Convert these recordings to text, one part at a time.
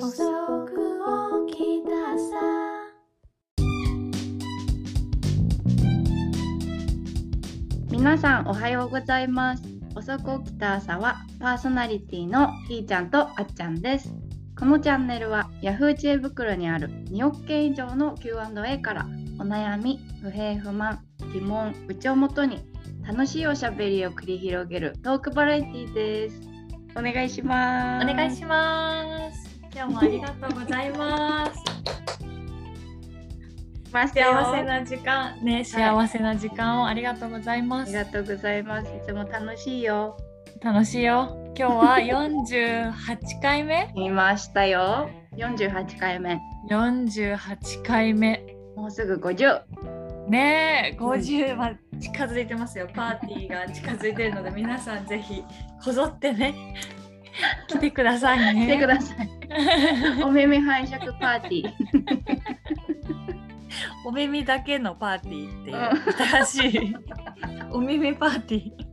遅く起きたさ。皆さんおはようございます。遅く起きた朝はパーソナリティのひーちゃんとあっちゃんです。このチャンネルは Yahoo 知恵袋にある2億件以上の Q&A からお悩み不平不満疑問愚痴をもとに楽しいおしゃべりを繰り広げるトークバラエティです。お願いします。お願いします今日もありがとうございます。ま幸せな時間ね幸せな時間をありがとうございます、ありがとうございます。いつも楽しいよ。楽しいよ。今日は48回目？見ましたよ。48回目。48回目。もうすぐ50ねえ50は近づいてますよ。パーティーが近づいてるので皆さんぜひこぞってね。来てくださいね。来てください お耳拝借パーティー。お耳だけのパーティーっていう新しいお耳パーティー。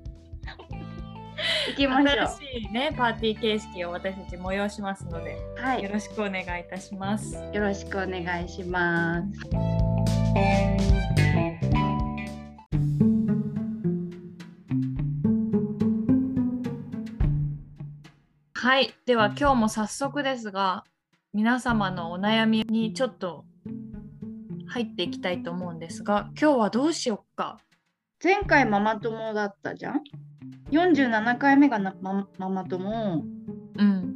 行きましょ新しいねパーティー形式を私たち催しますので、うはい。よろしくお願いいたします。よろしくお願いしますはい、では今日も早速ですが皆様のお悩みにちょっと入っていきたいと思うんですが今日はどうしよっか？前回ママ友だったじゃん？47回目がなマママ友。うん。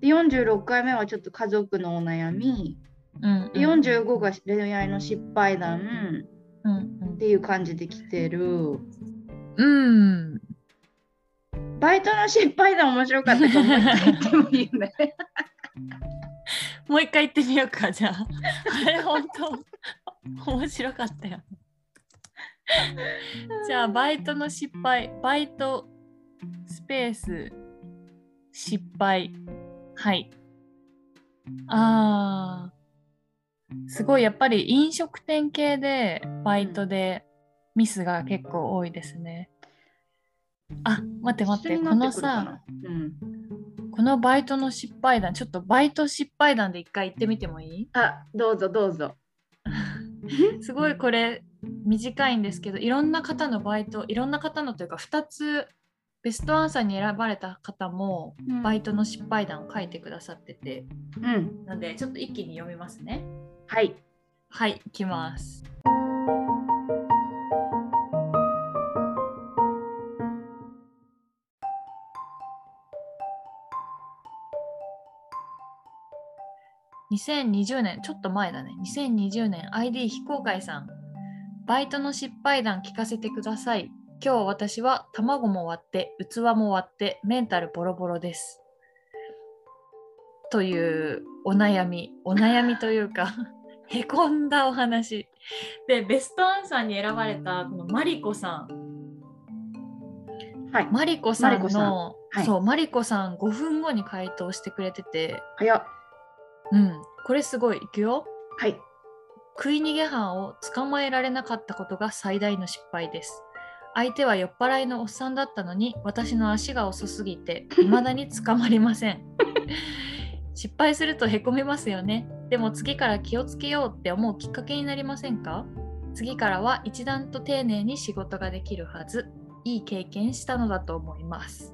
で46回目はちょっと家族のお悩み。うんで45が恋愛の失敗談。うん。っていう感じで来てる。うんバイトの失敗談面白かったからもう一回言ってもいいよね。もう一回言ってみようかじゃあ。あれ本当面白かったよ。じゃあバイトの失敗バイトスペース失敗。はい。あー。すごいやっぱり飲食店系でバイトでミスが結構多いですね。あ待って待ってこのさうん、このバイトの失敗談ちょっとバイト失敗談で一回言ってみてもいい？あどうぞどうぞ。すごいこれ短いんですけどいろんな方のバイトいろんな方のというか2つベストアンサーに選ばれた方もうん。バイトの失敗談を書いてくださってて。うん。なんでちょっと一気に読みますね。はい。はいいきます2020年ちょっと前だね。2020年 ID 非公開さん。バイトの失敗談聞かせてください。今日私は卵も割って器も割ってメンタルボロボロです。というお悩み。お悩みというか へこんだお話。でベストアンサーに選ばれたこのマリコさん。はい。マリコさんのはい。そうマリコさん5分後に回答してくれてて。早っうん。これすごい。いくよ。はい。食い逃げ犯を捕まえられなかったことが最大の失敗です。相手は酔っ払いのおっさんだったのに私の足が遅すぎて未だに捕まりません。失敗するとへこみますよね。でも次から気をつけようって思うきっかけになりませんか？次からは一段と丁寧に仕事ができるはず。いい経験したのだと思います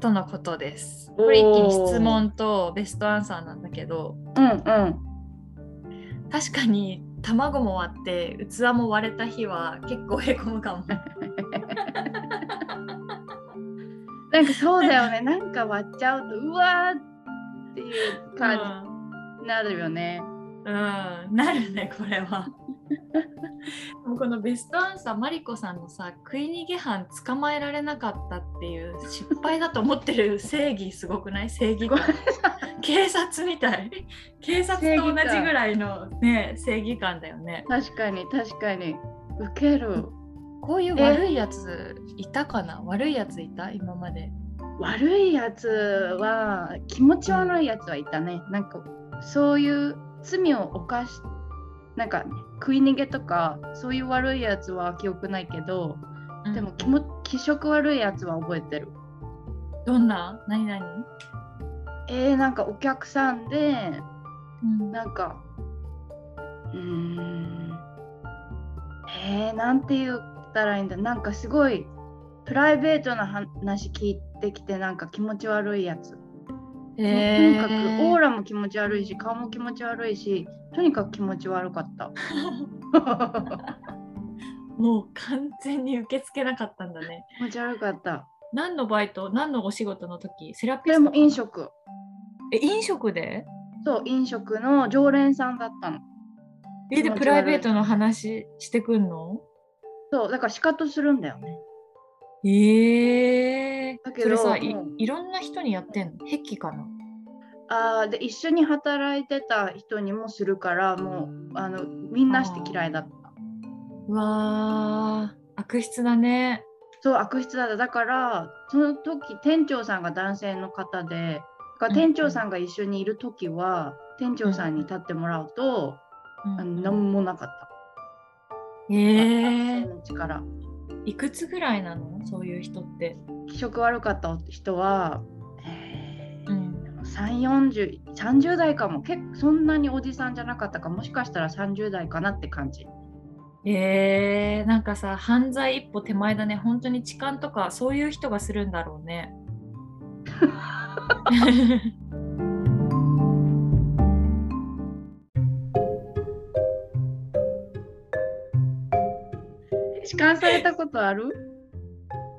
とのことです。これ一気に質問とベストアンサーなんだけどうんうん。確かに卵も割って器も割れた日は結構へこむかも。なんかそうだよね。なんか割っちゃうとうわーっていう感じになるよね、うん、うん。なるねこれは。でもこのベストアンサーマリコさんのさ食い逃げ犯捕まえられなかったっていう失敗だと思ってる正義すごくない？正義感 警察みたい。警察と同じぐらいのね正義感だよね。確かに確かに。ウケる。こういう悪いやついたかな？悪いやついた？今まで。悪いやつは気持ち悪いやつはいたね。なんかそういう罪を犯しなんか、ね、食い逃げとかそういう悪いやつは記憶ないけど、でも気も気色悪いやつは覚えてる。どんな？何何えー、なんかお客さんでうん。なんかうーん。えー、なんて言ったらいいんだ？なんかすごいプライベートな話聞いてきてなんか気持ち悪いやつ、えとにかくオーラも気持ち悪いし顔も気持ち悪いしとにかく気持ち悪かった。もう完全に受け付けなかったんだね。気持ち悪かった。何のバイト何のお仕事の時セラピスト飲食。え飲食で？そう飲食の常連さんだったの。えでプライベートの話してくんの？そうだから仕方するんだよねええだけどそれさいうん。いろんな人にやってんの？癖かな？あーで一緒に働いてた人にもするからもうあのみんなして嫌いだった。うわー。悪質だね。そう悪質だった。だからその時店長さんが男性の方でだからうんうん。店長さんが一緒にいる時は、店長さんに立ってもらうと、あの何もなかった。ええ男性の力いくつぐらいなの？そういう人って。気色悪かった人は、えーうん。3 4 0 30代かも。結構そんなにおじさんじゃなかったか。もしかしたら30代かなって感じ。えー、なんかさ犯罪一歩手前だね。本当に痴漢とかそういう人がするんだろうね 痴漢されたことある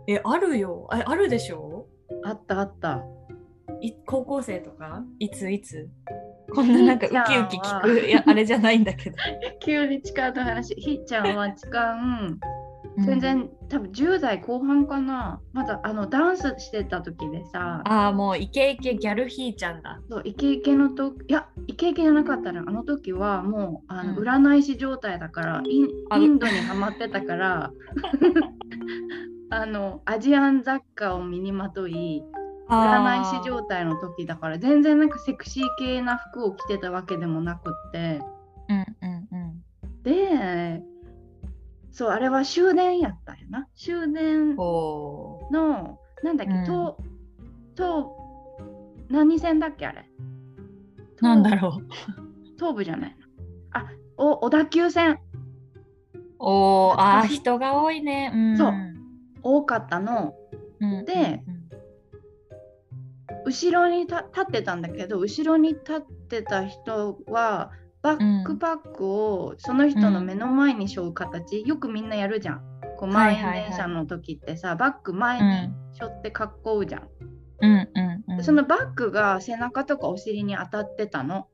えあるよ。ああるでしょ？あったあった。い高校生とか？いついつ？こんななんかウキウキ聞く。いやあれじゃないんだけど。急に痴漢の話。ひーちゃんは痴漢全うん。然、多分10代後半かな。まだあのダンスしてた時でさ。ああもうイケイケギャルヒーちゃんだ。そうイケイケのといやイケイケじゃなかったらあの時はもうあの、うん。占い師状態だからインあインドにハマってたから あのアジアン雑貨を身にまとい占い師状態の時だから全然なんかセクシー系な服を着てたわけでもなくって。うんうんうん。でそうあれは終電やったんやな終電のなんだっけ、うん。東東何線だっけあれ？なんだろう。東部じゃないの？あお小田急線。おーあ人が多いね。うん。そう。多かったの。うんで後ろにた立ってたんだけど後ろに立ってた人はバックパックをその人の目の前に背負う形、よくみんなやるじゃん。こう満員電車の時ってさ、バッグ前うんに背負って格好うじゃん、うん。うんうんそのバッグが背中とかお尻に当たってたの。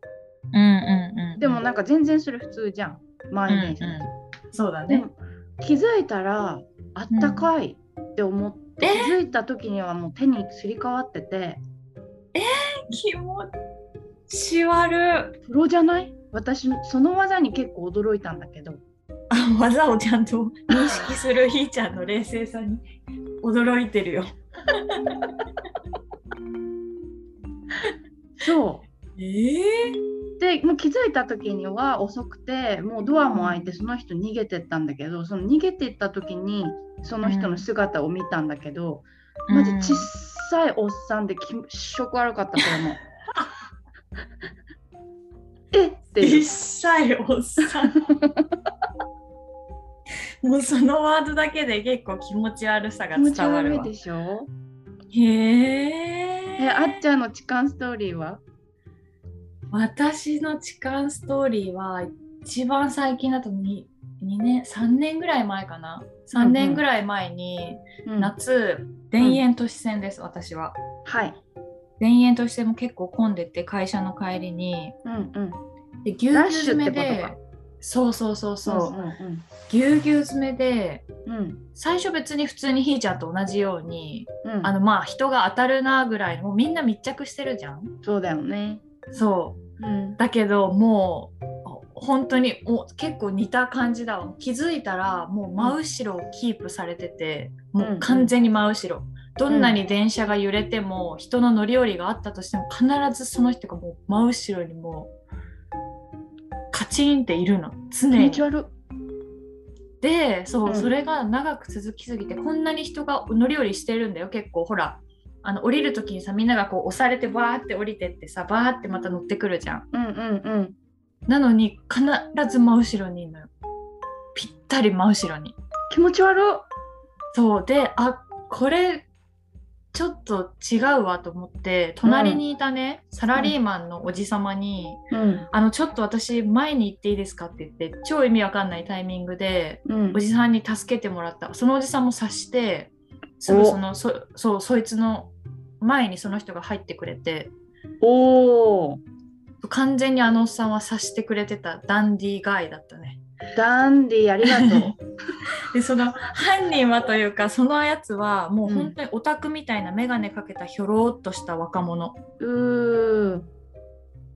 うんうんうんでもなんか全然それ普通じゃん。満員電車、うんうんそうだね。気づいたらあったかいって思って、え？気づいた時にはもう手にすり替わってて。気持ち悪。プロじゃない？私その技に結構驚いたんだけど。あ技をちゃんと認識するひーちゃんの冷静さに驚いてるよ。そう。ええでもう気づいた時には遅くてもうドアも開いてその人逃げてったんだけどその逃げてった時にその人の姿を見たんだけど、マジ小さいおっさんで気色悪かったそれも。えっていう。一切おっさん。もうそのワードだけで結構気持ち悪さが伝わるわ。でしょ？へええあっちゃんの痴漢ストーリーは？私の痴漢ストーリーは一番最近だと 2, 2年3年ぐらい前かな？3年ぐらい前に、うん。夏田園都市線です、私は。はい。田園都市線も結構混んでて会社の帰りに。うんうん。でぎゅうぎゅう詰めでそうそうそうそう、うんぎゅうぎゅう詰めでうん。うん。最初別に普通にひーちゃんと同じようにうん、あのまあ人が当たるなぐらいもうみんな密着してるじゃん。そうだよね。そう。うん。だけどもう本当にもう結構似た感じだわ。気づいたらもう真後ろをキープされてて、もう完全に真後ろどんなに電車が揺れても、人の乗り降りがあったとしても必ずその人がもう真後ろにもうカチンっているの。常に。でそう、うん。それが長く続きすぎてこんなに人が乗り降りしてるんだよ結構。ほらあの降りる時にさみんながこう押されてバーって降りてってさバーってまた乗ってくるじゃん。うんうんうん。なのに必ず真後ろにいるのよ。ぴったり真後ろに。気持ち悪そう。であこれちょっと違うわと思って隣にいたね、サラリーマンのおじさまにうん「あのちょっと私前に行っていいですか?」って言って超意味わかんないタイミングでうん。おじさんに助けてもらった。そのおじさんも察してすぐそのそそうそいつの前にその人が入ってくれておお完全にあのおっさんは察してくれてたダンディーガイだったね。ダンディありがとう。でその犯人はというかそのやつはもう本当にオタクみたいな眼鏡かけたひょろっとした若者。うー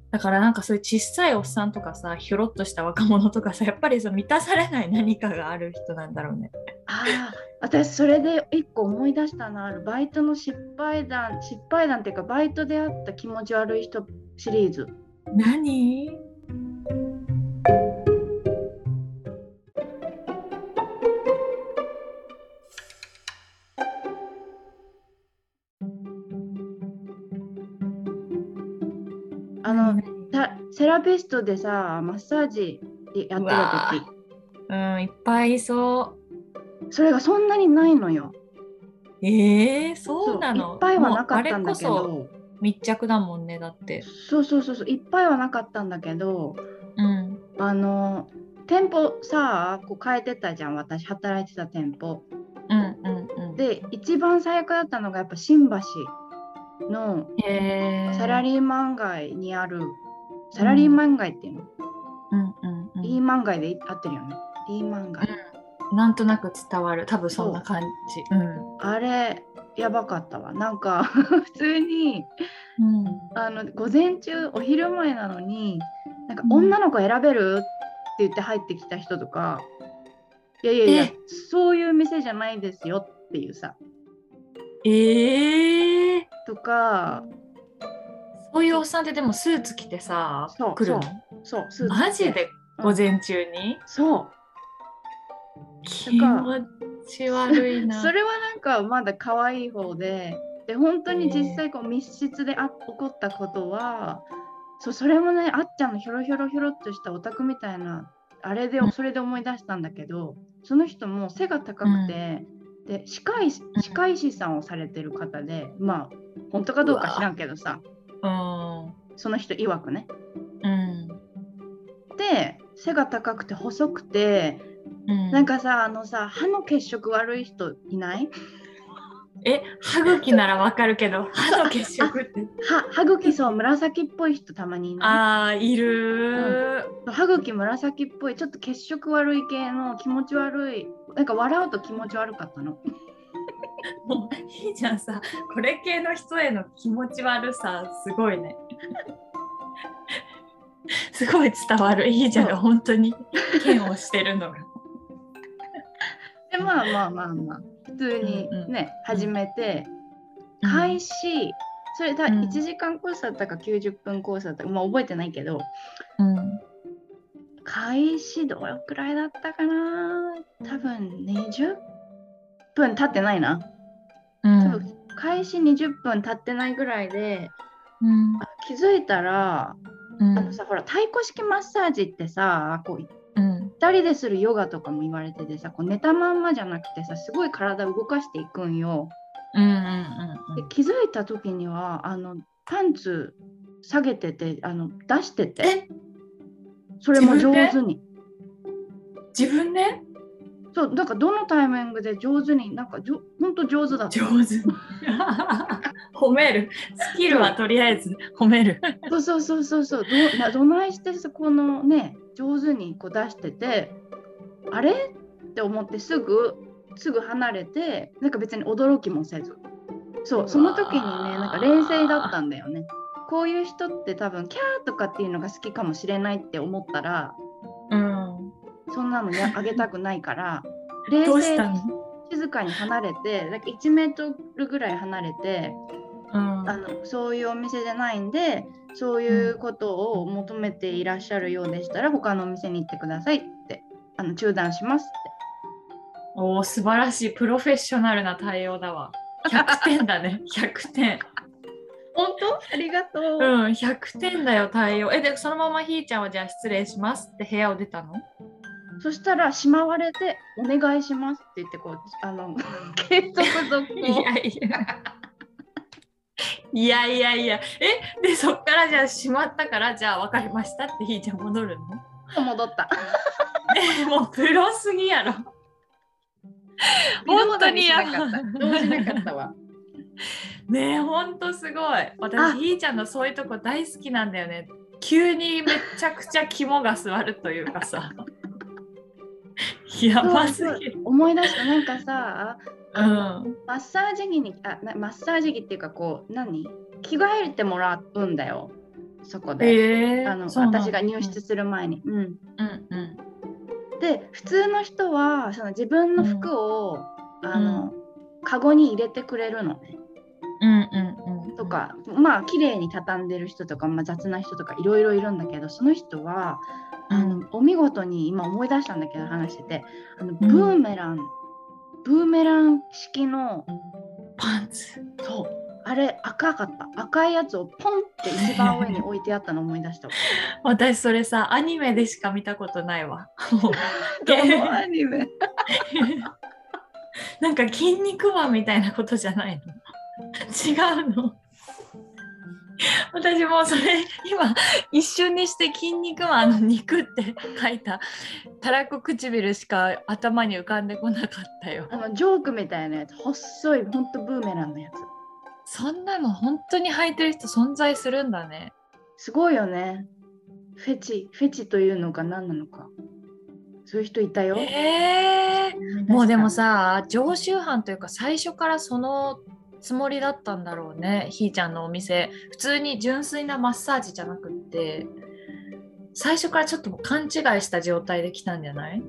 だからなんかそういう小さいおっさんとかさひょろっとした若者とかさやっぱりそう満たされない何かがある人なんだろうね。ああ私それで一個思い出したな。あるバイトの失敗談失敗談っていうかバイトであった気持ち悪い人シリーズ。何？セラピストでさマッサージやってる時。うんいっぱいいそそれがそんなにないのよ。う。えー、そうなの？いっぱいはなかったんだけど。そ密着だもんねだって。そうそうそうそういっぱいはなかったんだけどうん。あの店舗さこう変えてたじゃん私働いてた店舗。うんうんうん。で一番最悪だったのがやっぱ新橋のサラリーマン街にあるサラリーマン街っていうの、うんうんうん。リーマン街で合ってるよね。リーマン街、なんとなく伝わる。多分そんな感じ。う。んあれやばかったわ。なんか 普通にうん。あの午前中お昼前なのになんかうん。女の子選べるって言って入ってきた人とか、いやいやいやえ？そういう店じゃないですよっていうさ。えー、とかそう。いう。おっさんってでもスーツ着てさそう来るの？そう。スーツマジで？午前中に、そう。気持ち悪いな。それはなんかまだ可愛い方でで本当に実際こう密室であ起こったことはそうそれもねあっちゃんのひょろひょろひょろっとしたオタクみたいなあれでうん。それで思い出したんだけどその人も背が高くて、で歯科医歯科医師さんをされてる方でまあ本当かどうか知らんけどさうんその人曰くね。うん。で背が高くて細くてうん、なんかさあのさ歯の血色悪い人いない？え歯茎ならわかるけど歯の血色って。歯歯茎そう紫っぽい人たまにいない？あーいる。ー、歯茎紫っぽいちょっと血色悪い系の気持ち悪いなんか笑うと気持ち悪かったの もういいじゃんさ。これ系の人への気持ち悪さすごいね。すごい伝わる。いいじゃんそう。本当に。剣をしてるのが。でまあまあまあまあ。普通にうんうん。ね、始めて開始。それだうん。1時間コースだったか90分コースだったか、まあ、覚えてないけど。うん。開始どのくらいだったかな？多分20分経ってないなう開始20分経ってないぐらいでうん。あ気づいたらうん。あのさほら太鼓式マッサージってさこううん。2人でするヨガとかも言われててさこう寝たまんまじゃなくてさすごい体動かしていくんよ。うんうんで気づいた時にはあのパンツ下げててあの出してて。え？それも上手に。自分で？そうなんかどのタイミングで上手になんかじょほんと上手だった？上手。褒める。スキルはとりあえず褒める。そうそうそうそうそう。どなどないしてそこのね上手にこう出しててあれ？って思ってすぐすぐ離れてなんか別に驚きもせず。そうその時にねなんか冷静だったんだよね。こういう人って多分キャーとかっていうのが好きかもしれないって思ったらうんそんなのね あげたくないから冷静どうしたの？静かに離れてなんか1メートルぐらい離れてうん。あのそういうお店じゃないんでそういうことを求めていらっしゃるようでしたら、他のお店に行ってくださいってあの中断しますって。おー素晴らしい。プロフェッショナルな対応だわ。100点だね。100点。本当？ありがとう。うん100点だよ対応。えでそのままひーちゃんはじゃあ失礼しますって部屋を出たの？そしたらしまわれて「お願いします」って言ってこうあの継続続いやいやいや。いやいやえ？でそっからじゃあ閉まったからじゃあ分かりましたってひーちゃん戻るの？と戻った。えもうプロすぎやろ。本当にや見ることにしなかった動じなかったわ。ねえほんとすごい。あ。私ひーちゃんのそういうとこ大好きなんだよね。急にめちゃくちゃ肝が据わるというかさ やばすぎる。思い出した。なんかさうん。マッサージ着にあなマッサージ着っていうかこう何？着替えてもらうんだよ。そこで、えー、あの私が入室する前に。うん、うんうん。で普通の人はその自分の服を、あのカゴに入れてくれるのね。うんうんかまあ綺麗に畳んでる人とか、まあ、雑な人とかいろいろいるんだけどその人はあのお見事に今思い出したんだけど話しててあのブーメラン、ブーメラン式のパンツ。そう。あれ赤かった。赤いやつをポンって一番上に置いてあったの思い出した。わ 私それさアニメでしか見たことないわ。どのアニメ？なんか筋肉マンみたいなことじゃないの？違うの？私もうそれ今一瞬にして「筋肉マンの肉」って書いたたらこ唇しか頭に浮かんでこなかったよ。あのジョークみたいなやつ細いほんとブーメランのやつ。そんなの本当に履いてる人存在するんだね。すごいよね。フェチフェチというのか何なのか。そういう人いたよ、えー、もうでもさ常習犯というか最初からそのつもりだったんだろうね。ひーちゃんのお店。普通に純粋なマッサージじゃなくって最初からちょっと勘違いした状態で来たんじゃない？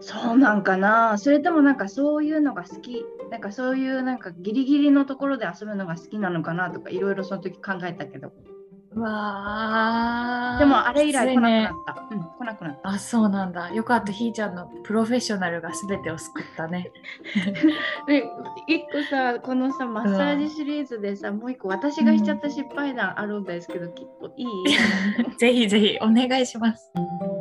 そうなんかな。それともなんかそういうのが好き。なんかそういうなんかギリギリのところで遊ぶのが好きなのかなとかいろいろその時考えたけど。わー。でもあれ以来来なくなねった、うん来なくなった。あそうなんだ。よかったひーちゃんのプロフェッショナルが全てを救ったね。で一個さこのさマッサージシリーズでさ、もう一個私がしちゃった失敗談あるんですけど、きっといい？ぜひぜひお願いします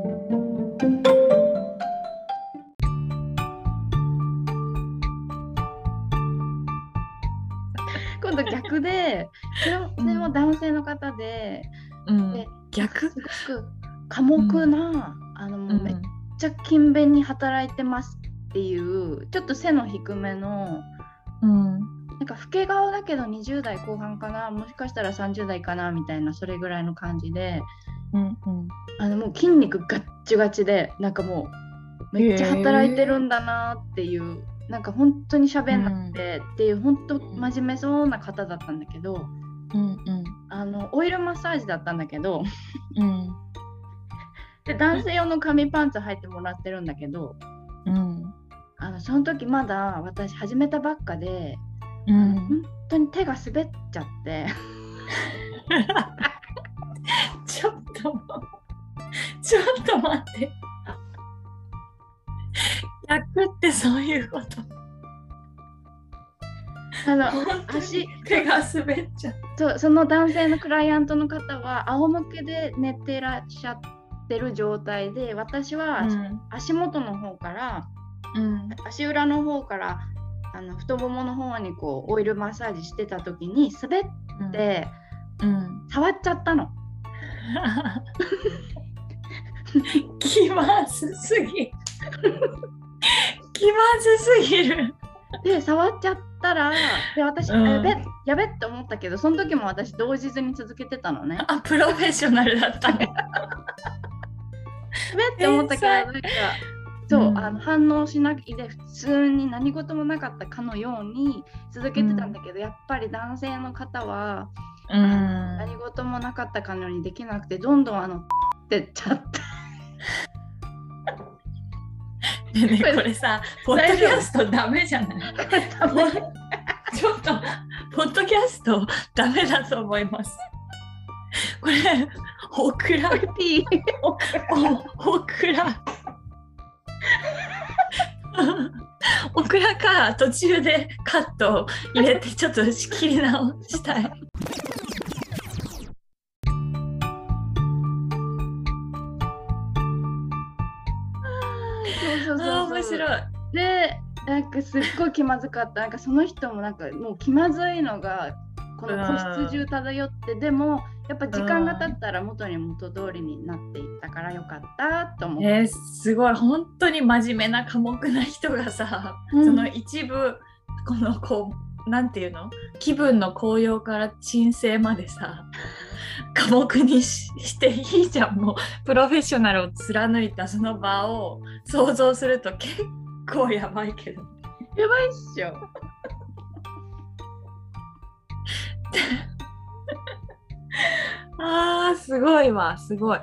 今度逆でそれも男性の方で,、うん。で逆？すごく寡黙な、あのもうめっちゃ勤勉に働いてますっていうちょっと背の低めのうん。なんか老け顔だけど20代後半かなもしかしたら30代かなみたいなそれぐらいの感じで。うんうん。あのもう筋肉ガッチガチでなんかもうめっちゃ働いてるんだなっていう、なんか本当に喋んなくてっていう本当真面目そうな方だったんだけどうんうん。あのオイルマッサージだったんだけどうん。で男性用の紙パンツ履いてもらってるんだけどうん。あのその時まだ私始めたばっかでうん。本当に手が滑っちゃって。ちょっとちょっと待って逆ってそういうこと。あの足手が滑っちゃう。そうその男性のクライアントの方は仰向けで寝てらっしゃってる状態で私は足元の方から、うん。足裏の方からあの太ももの方にこうオイルマッサージしてた時に滑ってうん。触っちゃったの。気まずすぎ気まずすぎる。で触っちゃったらで私、うん。あやべやべって思ったけどその時も私動じずに続けてたのね。やあプロフェッショナルだった。ねべって思ったけどなんかそう、うん。あの反応しないで普通に何事もなかったかのように続けてたんだけど、やっぱり男性の方は、うん。何事もなかったかのようにできなくてどんどんあのってっちゃって。ねこれさポッドキャストダメじゃない？ちょっとポッドキャストダメだと思います。これオクラ。ピー。おオクラ。オクラか途中でカットを入れてちょっと仕切り直したい。白い。でなんかすっごい気まずかった。なんかその人もなんかもう気まずいのがこの個室中漂ってでもやっぱ時間が経ったら元に元通りになっていったからよかったと思って、えー、すごい。本当に真面目な寡黙な人がさ、うん。その一部このこうなんていうの？気分の高揚から鎮静までさ 寡黙にししていいじゃん。もうプロフェッショナルを貫いたその場を想像すると結構やばいけど。やばいっしょ。あーすごいわすごい。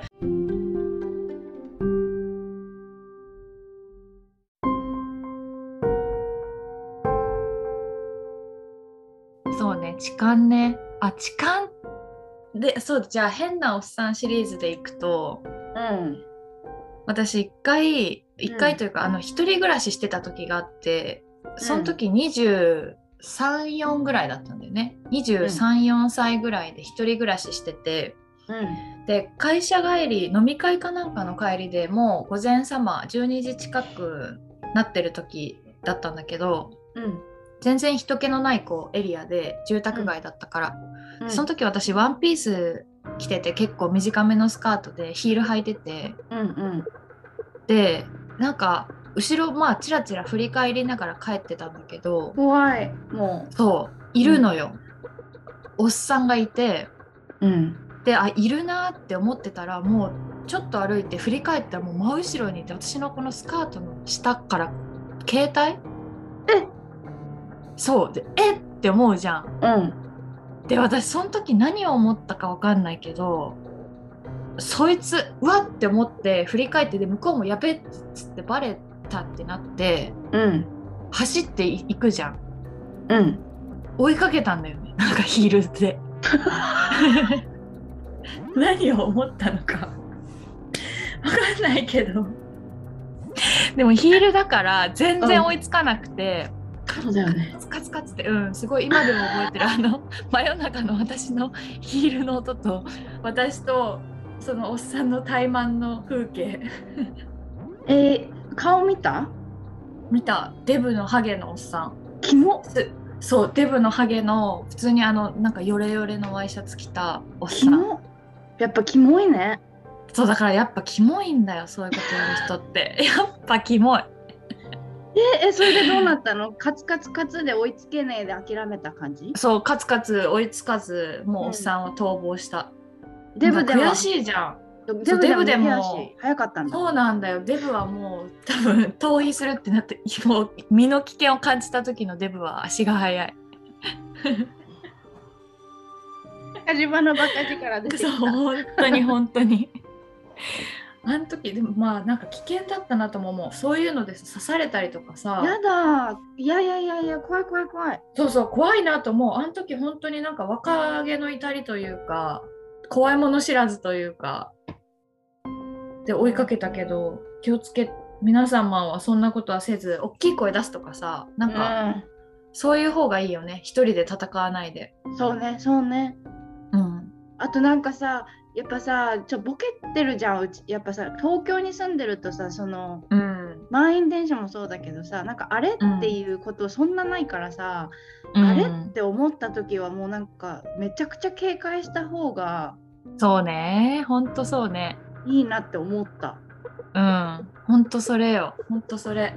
痴漢ね。あ痴漢？でそうじゃあ変なおっさんシリーズでいくとうん。私一回一回というか、あの一人暮らししてた時があってその時234ぐらいだったんだよね。234歳ぐらいで一人暮らししててうん。で会社帰り飲み会かなんかの帰りでもう午前様12時近くなってる時だったんだけどうん全然人気のないこうエリアで住宅街だったから、うん。その時私ワンピース着てて結構短めのスカートでヒール履いてて。うんうん。でなんか後ろまあチラチラ振り返りながら帰ってたんだけど怖い。もそういるのよ、おっさんがいて。ううん。であいるなって思ってたらもうちょっと歩いて振り返ったらもう真後ろにいて私のこのスカートの下から携帯？えそうでえ？って思うじゃん。うん。で私その時何を思ったか分かんないけどそいつうわって思って振り返ってで向こうもやべっつってバレたってなってうん。走っていくじゃん。うん。追いかけたんだよね。なんかヒールで。何を思ったのか。分かんないけど。でもヒールだから全然追いつかなくて、そうだよね。カツカツカツってうんすごい今でも覚えてる。あの 真夜中の私のヒールの音と私とそのおっさんの怠慢の風景。えー、顔見た？見た。デブのハゲのおっさん。キモすそうデブのハゲの普通にあのなんかヨレヨレのワイシャツ着たおっさん。キモやっぱキモいね。そうだからやっぱキモいんだよそういうことやる人って。やっぱキモいええそれでどうなったの？カツカツカツで追いつけねえで諦めた感じ？そうカツカツ追いつかずもうおっさんは逃亡した、デブでも？悔しいじゃん。デブでも早かったんだ。そうなんだよ。デブはもう多分逃避するってなってもう身の危険を感じた時のデブは足が速い。火事場のバカ力出てきそうた本当に本当に あの時でもまあなんか危険だったなとも思う。そういうので刺されたりとかさ。やだ。いやいやいやいや怖い怖い怖い。そうそう怖いなと思う。あの時本当になんか若気の至りというか怖いもの知らずというかで追いかけたけど気をつけ皆様はそんなことはせず大きい声出すとかさなんか、そういう方がいいよね。一人で戦わないで。うん、そうねそうね。うん。あとなんかさやっぱさちょボケてるじゃんうちやっぱさ東京に住んでるとさそのうん、満員電車もそうだけどさなんかあれうんっていうことそんなないからさ、うん。あれって思った時はもうなんかめちゃくちゃ警戒した方がそうね。ほんとそうね。いいなって思った。うん。ほんとそれよ。ほんとそれ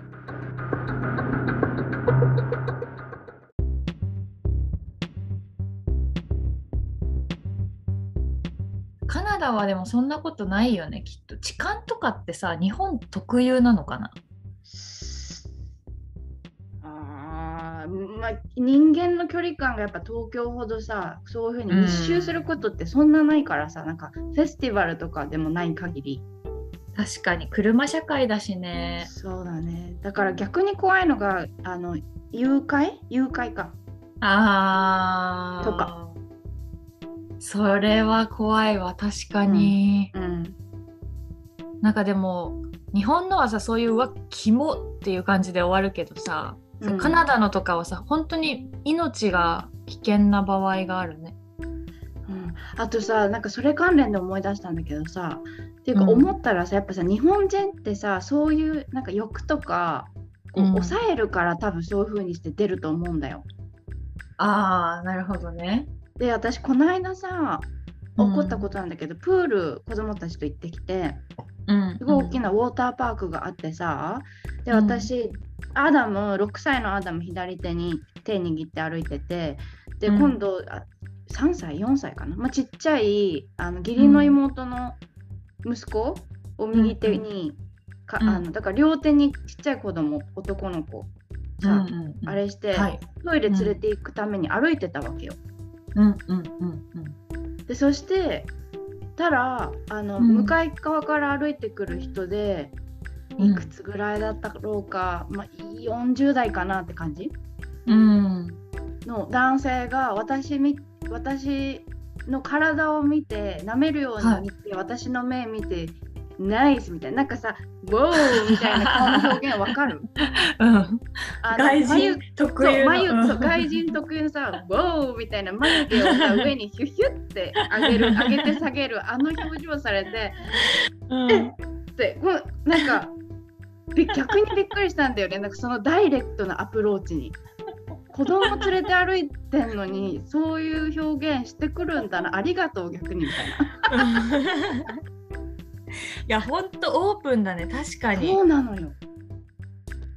はでもそんなことないよねきっと。痴漢とかってさ日本特有なのかな？あーまあ、人間の距離感がやっぱ東京ほどさそういうふうに密集することってそんなないからさ、なんかフェスティバルとかでもない限り。確かに。車社会だしね。そうだね。だから逆に怖いのがあの誘拐？誘拐か。あー。とかそれは怖いわ確かに、うん。なんかでも日本のはさそういううわキモっていう感じで終わるけどさ、うん。カナダのとかはさ本当に命が危険な場合があるね。うん、あとさなんかそれ関連で思い出したんだけどさっていうかうん。思ったらさ、やっぱさ日本人ってさそういうなんか欲とかこう、うん。抑えるから多分そういう風にして出ると思うんだよ。ああなるほどね。で私この間さ起こったと、ことなんだけど、プール子供たちと行ってきてうん、すごい大きなウォーターパークがあってさでうん。私、アダム6歳のアダム左手に手握って歩いててで、うん。今度あ3歳4歳かな、まあ、ちっちゃいあの義理の妹の息子を右手に、かうん。あのだから両手にちっちゃい子供男の子さ、うんうんうん。あれして、はい。トイレ連れて行くために歩いてたわけよ。うんうんうんでそしてたらあの、うん。向かい側から歩いてくる人でうん。いくつぐらいだったろうか、まあ、40代かなって感じ？うん。の男性が私み私の体を見て舐めるように見て、私の目見てナイスみたいな。なんかさ「ウォー」みたいな顔の表現わかる？うん。外眉人特有の。眉うん。そう外人特有のさ「ウォー」みたいな眉毛をさ上にヒュヒュって上げる 上げて下げるあの表情されてうん。でこうなんかび逆にびっくりしたんだよね。なんかそのダイレクトなアプローチに。子供連れて歩いてんのにそういう表現してくるんだな。ありがとう逆に。みたいな。い やほんとオープンだね確かに。そうなのよ。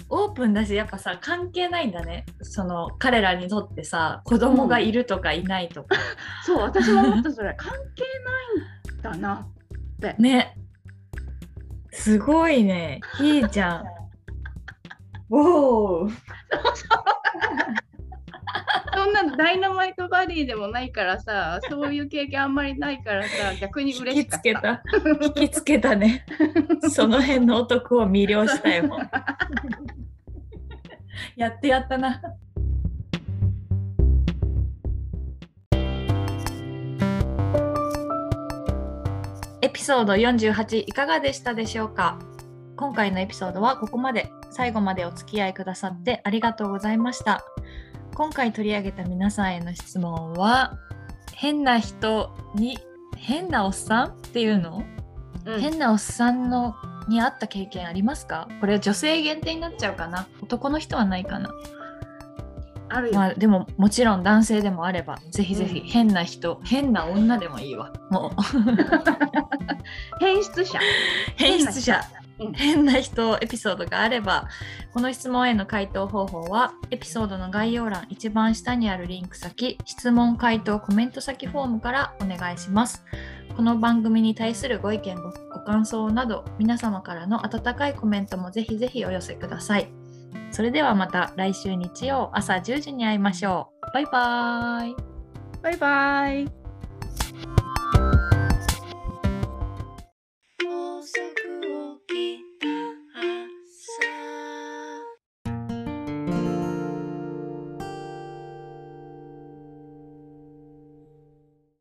オープンだしやっぱさ関係ないんだね。その彼らにとってさ子供がいるとかいないとか、そう私も思ったそれ。関係ないんだなって。ね。すごいね。ひーちゃん。おおそんなのダイナマイトバディでもないからさそういう経験あんまりないからさ逆に嬉しかった。つけた。引きつけたね。その辺の男を魅了したよ。やってやったな。エピソード48いかがでしたでしょうか？今回のエピソードはここまで。最後までお付き合いくださってありがとうございました今回取り上げた皆さんへの質問は変な人に変なおっさんっていうの、うん。変なおっさんのに会った経験ありますか？これ女性限定になっちゃうかな。男の人はないかな。あるよ、まあでももちろん男性でもあればぜひぜひうん。変な人、変な女でもいいわ。もう。変質者。変質者。うん変な人エピソードがあればこの質問への回答方法はエピソードの概要欄一番下にあるリンク先質問回答コメント先フォームからお願いします。この番組に対するご意見ごご感想など皆様からの温かいコメントもぜひぜひお寄せください。それではまた来週日曜朝10時に会いましょう。バイバーイ。バイバイ